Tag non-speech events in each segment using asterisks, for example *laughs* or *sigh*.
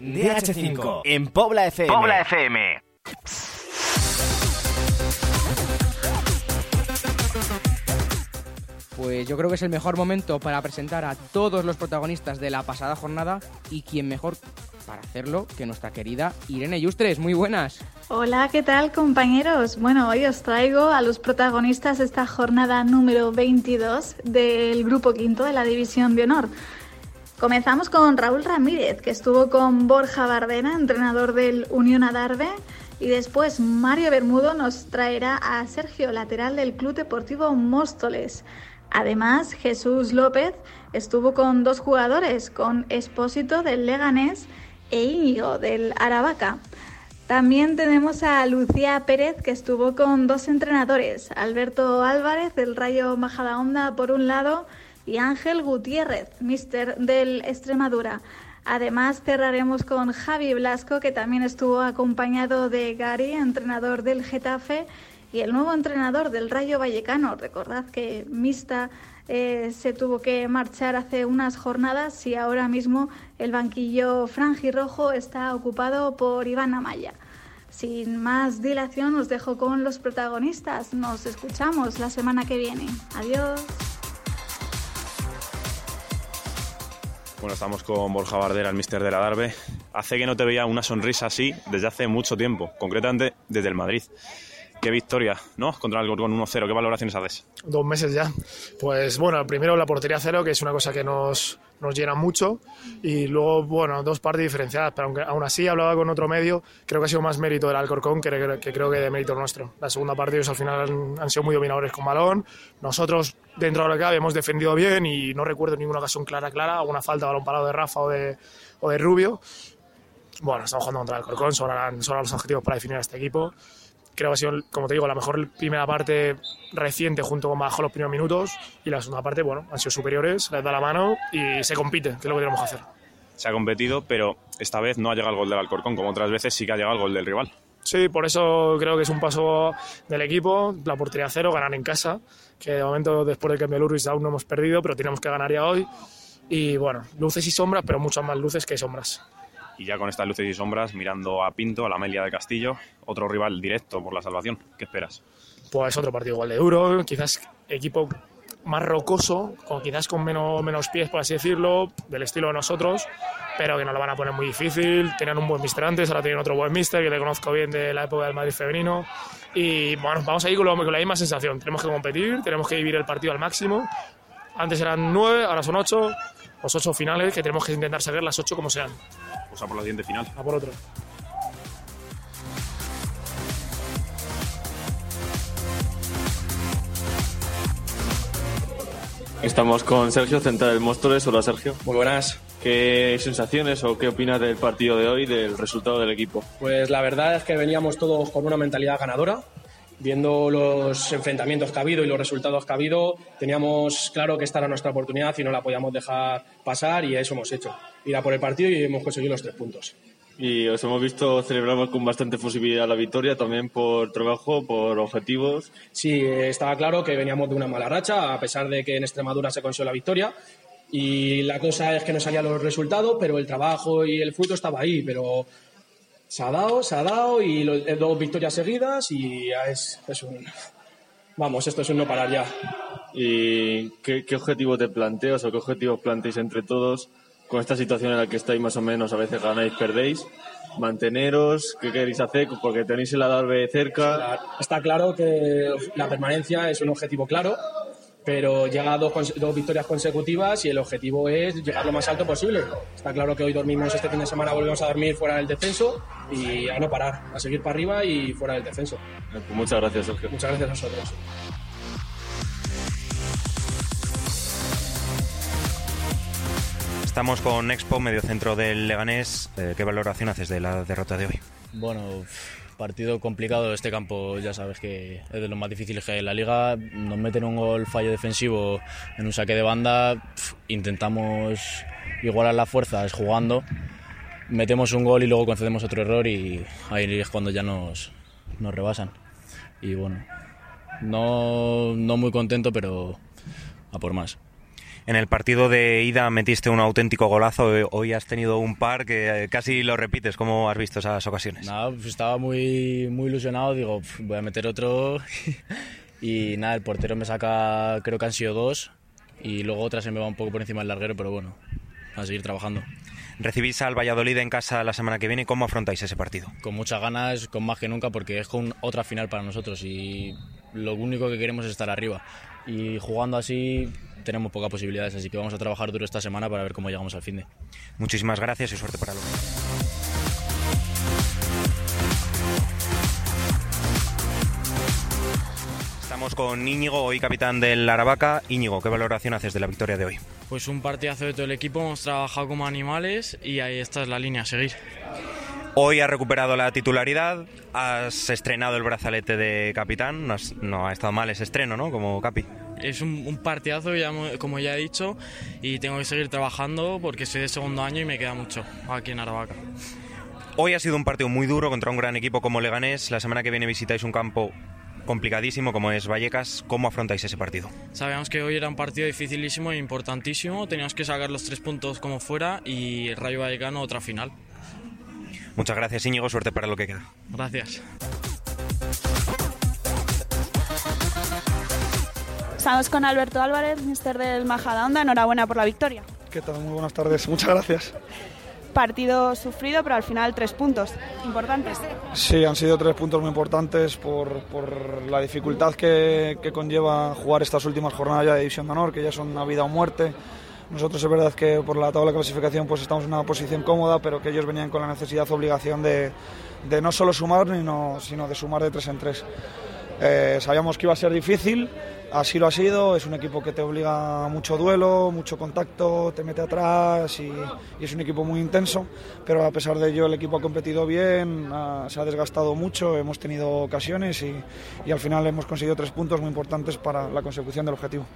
DH5 en Pobla FM. Pobla FM. Pues yo creo que es el mejor momento para presentar a todos los protagonistas de la pasada jornada y quién mejor para hacerlo que nuestra querida Irene Yustres. Muy buenas. Hola, ¿qué tal compañeros? Bueno, hoy os traigo a los protagonistas de esta jornada número 22 del Grupo Quinto de la División de Honor. Comenzamos con Raúl Ramírez, que estuvo con Borja Bardena, entrenador del Unión Adarve, y después Mario Bermudo nos traerá a Sergio, lateral del Club Deportivo Móstoles. Además, Jesús López estuvo con dos jugadores, con Espósito del Leganés e Íñigo del Aravaca. También tenemos a Lucía Pérez, que estuvo con dos entrenadores, Alberto Álvarez del Rayo Majadahonda por un lado y Ángel Gutiérrez, mister del Extremadura. Además, cerraremos con Javi Blasco, que también estuvo acompañado de Gary, entrenador del Getafe, y el nuevo entrenador del Rayo Vallecano. Recordad que Mista eh, se tuvo que marchar hace unas jornadas y ahora mismo el banquillo franjirrojo está ocupado por Iván Amaya. Sin más dilación, os dejo con los protagonistas. Nos escuchamos la semana que viene. Adiós. Bueno, estamos con Borja Bardera, el mister de la Darbe. Hace que no te veía una sonrisa así desde hace mucho tiempo, concretamente desde el Madrid. Qué victoria, ¿no? Contra el Gorgón 1-0. ¿Qué valoraciones haces? Dos meses ya. Pues bueno, primero la portería cero, que es una cosa que nos, nos llena mucho. Y luego, bueno, dos partes diferenciadas. Pero aunque aún así hablaba con otro medio, creo que ha sido más mérito del Alcorcón que, que creo que de mérito nuestro. La segunda parte ellos al final han, sido muy dominadores con balón. Nosotros, dentro de lo que cabe, hemos defendido bien y no recuerdo ninguna ocasión clara, clara. Alguna falta, balón parado de Rafa o de, o de Rubio. Bueno, estamos jugando contra el Alcorcón, son, son los objetivos para definir a este equipo creo que ha sido, como te digo, la mejor primera parte reciente junto con bajo los primeros minutos y la segunda parte, bueno, han sido superiores, les da la mano y se compite, que es lo que tenemos que hacer. Se ha competido, pero esta vez no ha llegado el gol del Alcorcón, como otras veces sí que ha llegado el gol del rival. Sí, por eso creo que es un paso del equipo, la portería cero, ganar en casa, que de momento después del cambio de Luris aún no hemos perdido, pero tenemos que ganar ya hoy. Y bueno, luces y sombras, pero muchas más luces que sombras. Y ya con estas luces y sombras, mirando a Pinto, a la Amelia de Castillo, otro rival directo por la salvación. ¿Qué esperas? Pues otro partido igual de duro, quizás equipo más rocoso, con, quizás con menos, menos pies, por así decirlo, del estilo de nosotros, pero que nos lo van a poner muy difícil. Tenían un buen mister antes, ahora tienen otro buen mister que le conozco bien de la época del Madrid femenino. Y bueno, vamos a ir con, lo, con la misma sensación. Tenemos que competir, tenemos que vivir el partido al máximo. Antes eran nueve, ahora son ocho. Los ocho finales que tenemos que intentar saber las ocho como sean. Pues a por la siguiente final. A por otro. Estamos con Sergio, central del Móstoles. Hola Sergio. Muy buenas. ¿Qué sensaciones o qué opinas del partido de hoy, del resultado del equipo? Pues la verdad es que veníamos todos con una mentalidad ganadora. Viendo los enfrentamientos que ha habido y los resultados que ha habido, teníamos claro que esta era nuestra oportunidad y no la podíamos dejar pasar y eso hemos hecho. Ir a por el partido y hemos conseguido los tres puntos. Y os hemos visto celebramos con bastante posibilidad la victoria, también por trabajo, por objetivos. Sí, estaba claro que veníamos de una mala racha, a pesar de que en Extremadura se consiguió la victoria. Y la cosa es que no salían los resultados, pero el trabajo y el fruto estaba ahí. Pero se ha dado, se ha dado y lo, dos victorias seguidas y ya es, es, un... Vamos, esto es un no parar ya. ¿Y qué, qué objetivo te planteas o qué objetivos planteáis entre todos con esta situación en la que estáis más o menos, a veces ganáis, perdéis, manteneros, ¿qué queréis hacer? Porque tenéis el Adarve cerca. Está claro que la permanencia es un objetivo claro, pero llega dos, dos victorias consecutivas y el objetivo es llegar lo más alto posible. Está claro que hoy dormimos este fin de semana, volvemos a dormir fuera del descenso y a no parar, a seguir para arriba y fuera del descenso. Pues muchas gracias, Sergio. Muchas gracias a vosotros. Estamos con Expo, mediocentro del Leganés. Eh, ¿Qué valoración haces de la derrota de hoy? Bueno, partido complicado. Este campo ya sabes que es de los más difíciles que hay en la liga. Nos meten un gol fallo defensivo en un saque de banda. Intentamos igualar las fuerzas jugando. Metemos un gol y luego concedemos otro error y ahí es cuando ya nos, nos rebasan. Y bueno, no, no muy contento, pero a por más. En el partido de ida metiste un auténtico golazo, eh, hoy has tenido un par que eh, casi lo repites. ¿Cómo has visto esas ocasiones? Nada, pues estaba muy, muy ilusionado, digo, voy a meter otro *laughs* y nada, el portero me saca, creo que han sido dos y luego otra se me va un poco por encima del larguero, pero bueno, a seguir trabajando. Recibís al Valladolid en casa la semana que viene. ¿Cómo afrontáis ese partido? Con muchas ganas, con más que nunca, porque es con otra final para nosotros y lo único que queremos es estar arriba. Y jugando así tenemos pocas posibilidades, así que vamos a trabajar duro esta semana para ver cómo llegamos al fin de. Muchísimas gracias y suerte para luego. Estamos con Íñigo, hoy capitán del Aravaca. Íñigo, ¿qué valoración haces de la victoria de hoy? Pues un partidazo de todo el equipo, hemos trabajado como animales y ahí está es la línea a seguir. Hoy has recuperado la titularidad, has estrenado el brazalete de capitán, no, has- no ha estado mal ese estreno, ¿no? Como capi. Es un, un partidazo, ya mo- como ya he dicho, y tengo que seguir trabajando porque soy de segundo año y me queda mucho aquí en Aravaca. Hoy ha sido un partido muy duro contra un gran equipo como Leganés. La semana que viene visitáis un campo complicadísimo como es Vallecas. ¿Cómo afrontáis ese partido? Sabíamos que hoy era un partido dificilísimo e importantísimo, teníamos que sacar los tres puntos como fuera y el Rayo Vallecano otra final. Muchas gracias Íñigo, suerte para lo que queda. Gracias. Estamos con Alberto Álvarez, mister del Majadahonda. Enhorabuena por la victoria. ¿Qué tal? Muy buenas tardes. Muchas gracias. Partido sufrido, pero al final tres puntos importantes. Sí, han sido tres puntos muy importantes por, por la dificultad que, que conlleva jugar estas últimas jornadas ya de División de Honor, que ya son una vida o muerte. Nosotros es verdad que por la tabla de clasificación pues estamos en una posición cómoda, pero que ellos venían con la necesidad o obligación de, de no solo sumar, sino, sino de sumar de tres en tres. Eh, sabíamos que iba a ser difícil, así lo ha sido. Es un equipo que te obliga a mucho duelo, mucho contacto, te mete atrás y, y es un equipo muy intenso. Pero a pesar de ello, el equipo ha competido bien, ha- se ha desgastado mucho, hemos tenido ocasiones y, y al final hemos conseguido tres puntos muy importantes para la consecución del objetivo.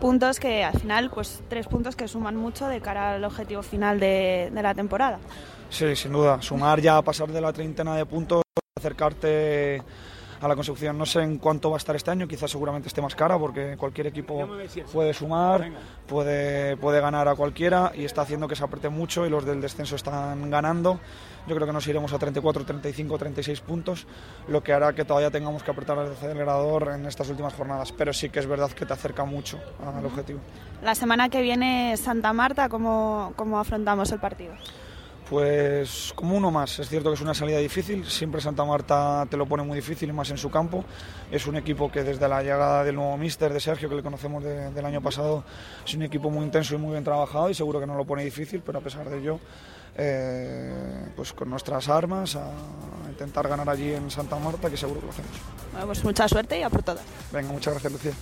Puntos que al final, pues tres puntos que suman mucho de cara al objetivo final de, de la temporada. Sí, sin duda. Sumar ya, pasar de la treintena de puntos, acercarte a la consecución. No sé en cuánto va a estar este año, quizás seguramente esté más cara porque cualquier equipo puede sumar, puede, puede ganar a cualquiera y está haciendo que se apriete mucho y los del descenso están ganando. Yo creo que nos iremos a 34, 35, 36 puntos, lo que hará que todavía tengamos que apretar el acelerador en estas últimas jornadas. Pero sí que es verdad que te acerca mucho al objetivo. La semana que viene Santa Marta, ¿cómo, cómo afrontamos el partido? Pues como uno más, es cierto que es una salida difícil, siempre Santa Marta te lo pone muy difícil y más en su campo. Es un equipo que desde la llegada del nuevo míster, de Sergio, que le conocemos de- del año pasado, es un equipo muy intenso y muy bien trabajado y seguro que no lo pone difícil, pero a pesar de ello, eh, pues con nuestras armas a intentar ganar allí en Santa Marta, que seguro que lo hacemos. Bueno, pues mucha suerte y a por todas. Venga, muchas gracias Lucía.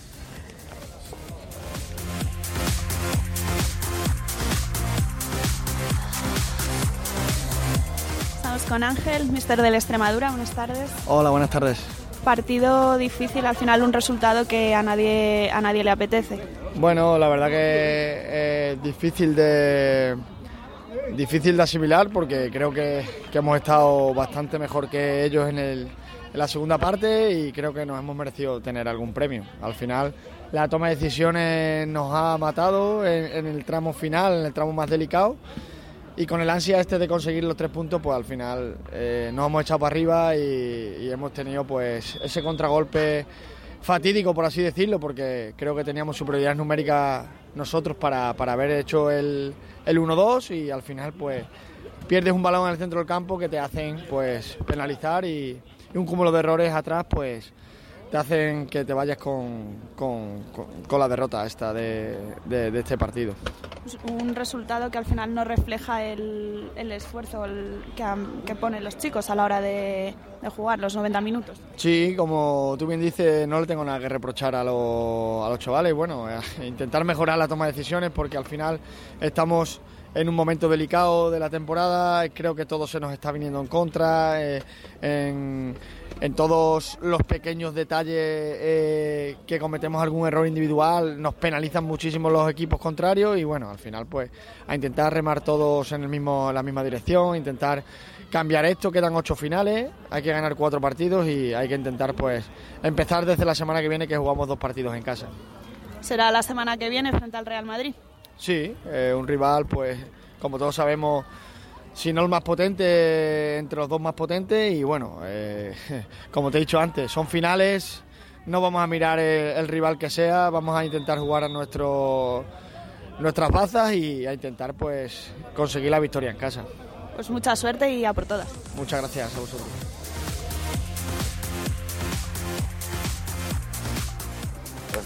Con Ángel, mister del Extremadura. Buenas tardes. Hola, buenas tardes. Partido difícil, al final un resultado que a nadie, a nadie le apetece. Bueno, la verdad que es difícil de difícil de asimilar porque creo que, que hemos estado bastante mejor que ellos en, el, en la segunda parte y creo que nos hemos merecido tener algún premio. Al final la toma de decisiones nos ha matado en, en el tramo final, en el tramo más delicado y con el ansia este de conseguir los tres puntos, pues al final eh, nos hemos echado para arriba y, hemos tenido pues ese contragolpe fatídico, por así decirlo, porque creo que teníamos superioridad numérica nosotros para, para haber hecho el, el 1-2 y al final pues pierdes un balón en el centro del campo que te hacen pues penalizar y un cúmulo de errores atrás pues te hacen que te vayas con, con, con- con la derrota esta de, de- de este partido. Pues Un resultado que al final no refleja el, el esfuerzo el- que, que ponen los chicos a la hora de, de jugar los 90 minutos. Sí, como tú bien dices, no le tengo nada que reprochar a, los- a los chavales. Bueno, intentar mejorar la toma de decisiones porque al final estamos en un momento delicado de la temporada. Creo que todo se nos está viniendo en contra. eh, en, todos los pequeños detalles eh, que cometemos algún error individual nos penalizan muchísimo los equipos contrarios y bueno, al final pues a intentar remar todos en el mismo la misma dirección, intentar cambiar esto, quedan ocho finales, hay que ganar cuatro partidos y hay que intentar pues empezar desde la semana que viene que jugamos dos partidos en casa. será la semana que viene frente al Real Madrid. Sí, eh, un rival, pues, como todos sabemos, si no el más potente, entre los dos más potentes. Y bueno, eh, *laughs* como te he dicho antes, son finales. No vamos a mirar el, el rival que sea, vamos a intentar jugar a nuestro, nuestras bazas y a intentar pues conseguir la victoria en casa. Pues mucha suerte y a por todas. Muchas gracias a vosotros.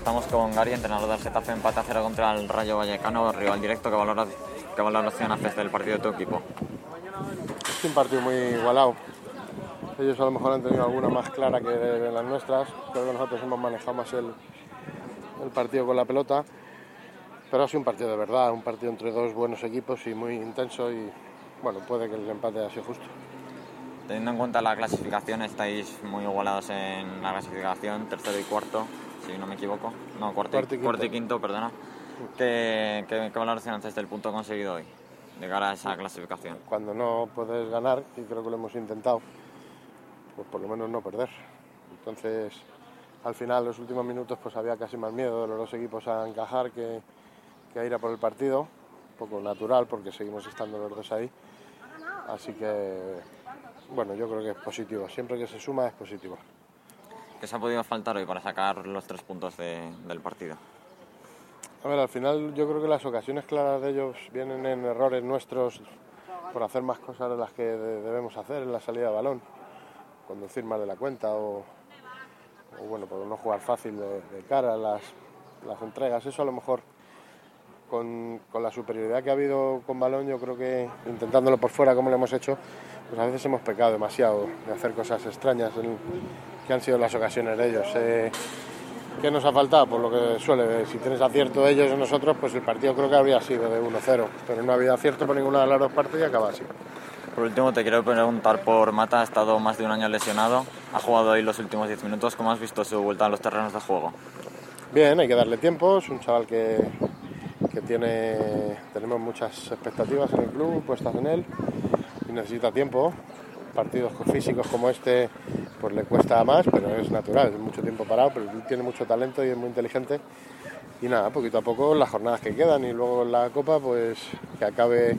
Estamos con Gary, entrenador del Getafe, empate a cero contra el Rayo Vallecano, rival directo. ¿Qué, valora, qué valoración haces del partido de tu equipo? Es un partido muy igualado. Ellos a lo mejor han tenido alguna más clara que de, de las nuestras. Creo que nosotros hemos manejado más el, el partido con la pelota. Pero ha sido un partido de verdad, un partido entre dos buenos equipos y muy intenso y bueno, puede que el empate haya sido justo. Teniendo en cuenta la clasificación, estáis muy igualados en la clasificación, tercero y cuarto, si no me equivoco. No, cuarto, Cuarto y cuarto y quinto, perdona. ¿Qué, qué, qué valoración haces del punto conseguido hoy, de cara a esa clasificación? Cuando no puedes ganar, y creo que lo hemos intentado, pues por lo menos no perder. Entonces, al final, los últimos minutos, pues había casi más miedo de los dos equipos a encajar que, que a ir a por el partido. Un poco natural, porque seguimos estando los dos ahí. Así que, bueno, yo creo que es positivo. Siempre que se suma es positivo. ¿Qué se ha podido faltar hoy para sacar los tres puntos de- del partido? A ver, al final yo creo que las ocasiones claras de ellos vienen en errores nuestros por hacer más cosas de las que de- debemos hacer en la salida de balón, conducir más de la cuenta o, bueno, por no jugar fácil de, de cara las, las entregas. Eso a lo mejor con, con la superioridad que ha habido con balón, yo creo que intentándolo por fuera como lo hemos hecho, pues a veces hemos pecado demasiado de hacer cosas extrañas en- que han sido las ocasiones de ellos. Eh, ¿Qué nos ha faltado? Por lo que suele, si tienes acierto de ellos o nosotros, pues el partido creo que habría sido de 1-0, pero no ha habido acierto por ninguna de las dos partes y acaba así. Por último, te quiero preguntar por Mata, ha estado más de un año lesionado, ha jugado hoy los últimos 10 minutos, ¿cómo has visto su vuelta a los terrenos de juego? Bien, hay que darle tiempo, es un chaval que, que tiene, tenemos muchas expectativas en el club puestas en él y necesita tiempo. Partidos físicos como este pues le cuesta más, pero es natural, es mucho tiempo parado, pero tiene mucho talento y es muy inteligente. Y nada, poquito a poco las jornadas que quedan y luego la Copa pues que acabe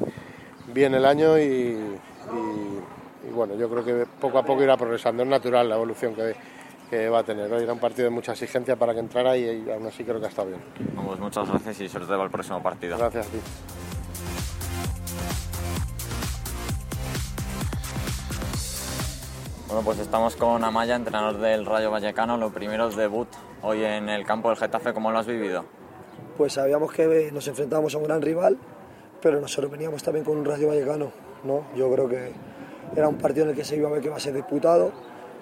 bien el año y, y- y bueno, yo creo que poco a poco irá progresando, es natural la evolución que, que va a tener. Hoy era un partido de mucha exigencia para que entrara y, y aún así creo que ha estado bien. Pues muchas gracias y suerte para el próximo partido. Gracias a ti. Bueno, pues estamos con Amaya, entrenador del Rayo Vallecano. Lo primero es debut hoy en el campo del Getafe. ¿Cómo lo has vivido? pues sabíamos que nos enfrentábamos a un gran rival, pero nosotros veníamos también con un Rayo Vallecano, ¿no? Yo creo que era un partido en el que se iba a ver que iba a ser disputado,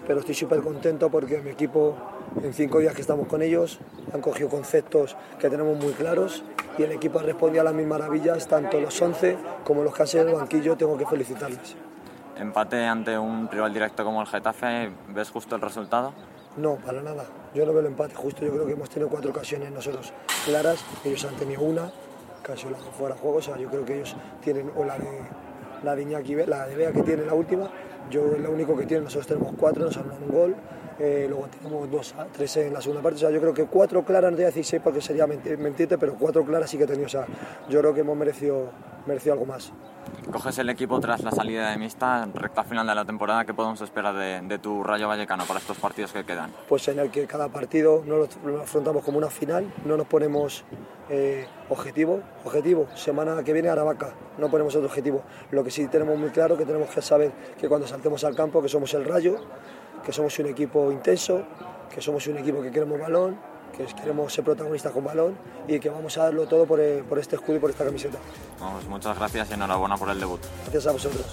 pero estoy súper contento porque mi equipo, en cinco días que estamos con ellos, han cogido conceptos que tenemos muy claros y el equipo ha respondido a las mismas maravillas, tanto los 11 como los que han en el banquillo, tengo que felicitarles. Empate ante un rival directo como el Getafe, ¿ves justo el resultado? No, para nada. Yo no veo el empate justo. Yo creo que hemos tenido cuatro ocasiones nosotros claras. Ellos han tenido una, casi fuera de juego. O sea, yo creo que ellos tienen o la de la de que tiene la última. Yo es lo único que tienen. Nosotros tenemos cuatro, nos han dado un gol. Eh, luego tenemos dos, tres en la segunda parte. O sea, yo creo que cuatro claras, no te voy a decir seis porque sería menti- mentirte, pero cuatro claras sí que he tenido. O sea, yo creo que hemos merecido, merecido algo más. Coges el equipo tras la salida de Mista, recta final de la temporada. ¿Qué podemos esperar de, de tu Rayo Vallecano para estos partidos que quedan? pues en el que cada partido no lo, lo afrontamos como una final, no nos ponemos eh, objetivo, objetivo, semana que viene Aravaca, no ponemos otro objetivo. Lo que sí tenemos muy claro que tenemos que saber que cuando saltemos al campo que somos el Rayo, que somos un equipo intenso, que somos un equipo que queremos balón, que queremos ser protagonistas con balón y que vamos a darlo todo por, eh, por este escudo y por esta camiseta. Vamos, muchas gracias y enhorabuena por el debut. Gracias a vosotros.